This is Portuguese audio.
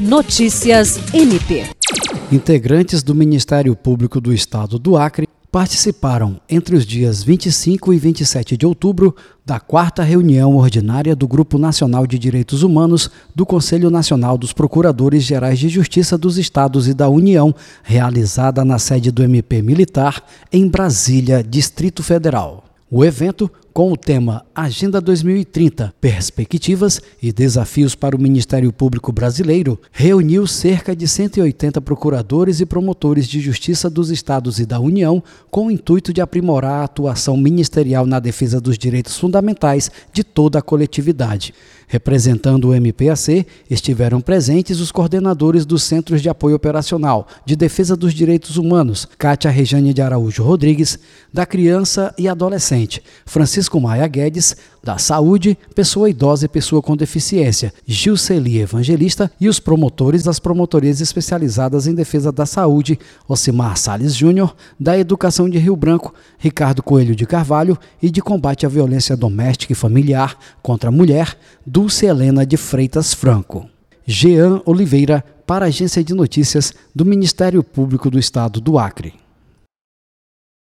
Notícias MP. Integrantes do Ministério Público do Estado do Acre participaram entre os dias 25 e 27 de outubro da quarta reunião ordinária do Grupo Nacional de Direitos Humanos do Conselho Nacional dos Procuradores Gerais de Justiça dos Estados e da União, realizada na sede do MP Militar em Brasília, Distrito Federal. O evento, com o tema Agenda 2030 Perspectivas e Desafios para o Ministério Público Brasileiro, reuniu cerca de 180 procuradores e promotores de justiça dos estados e da União com o intuito de aprimorar a atuação ministerial na defesa dos direitos fundamentais de toda a coletividade. Representando o MPAC, estiveram presentes os coordenadores dos Centros de Apoio Operacional de Defesa dos Direitos Humanos, Cátia Rejane de Araújo Rodrigues, da Criança e Adolescente, Francisco Maia Guedes, da Saúde, Pessoa Idosa e Pessoa com Deficiência, Gilceli Evangelista e os promotores das promotorias especializadas em defesa da saúde, Ocimar Sales Júnior, da Educação de Rio Branco, Ricardo Coelho de Carvalho e de combate à violência doméstica e familiar contra a mulher, Dulce Helena de Freitas Franco. Jean Oliveira, para a Agência de Notícias do Ministério Público do Estado do Acre.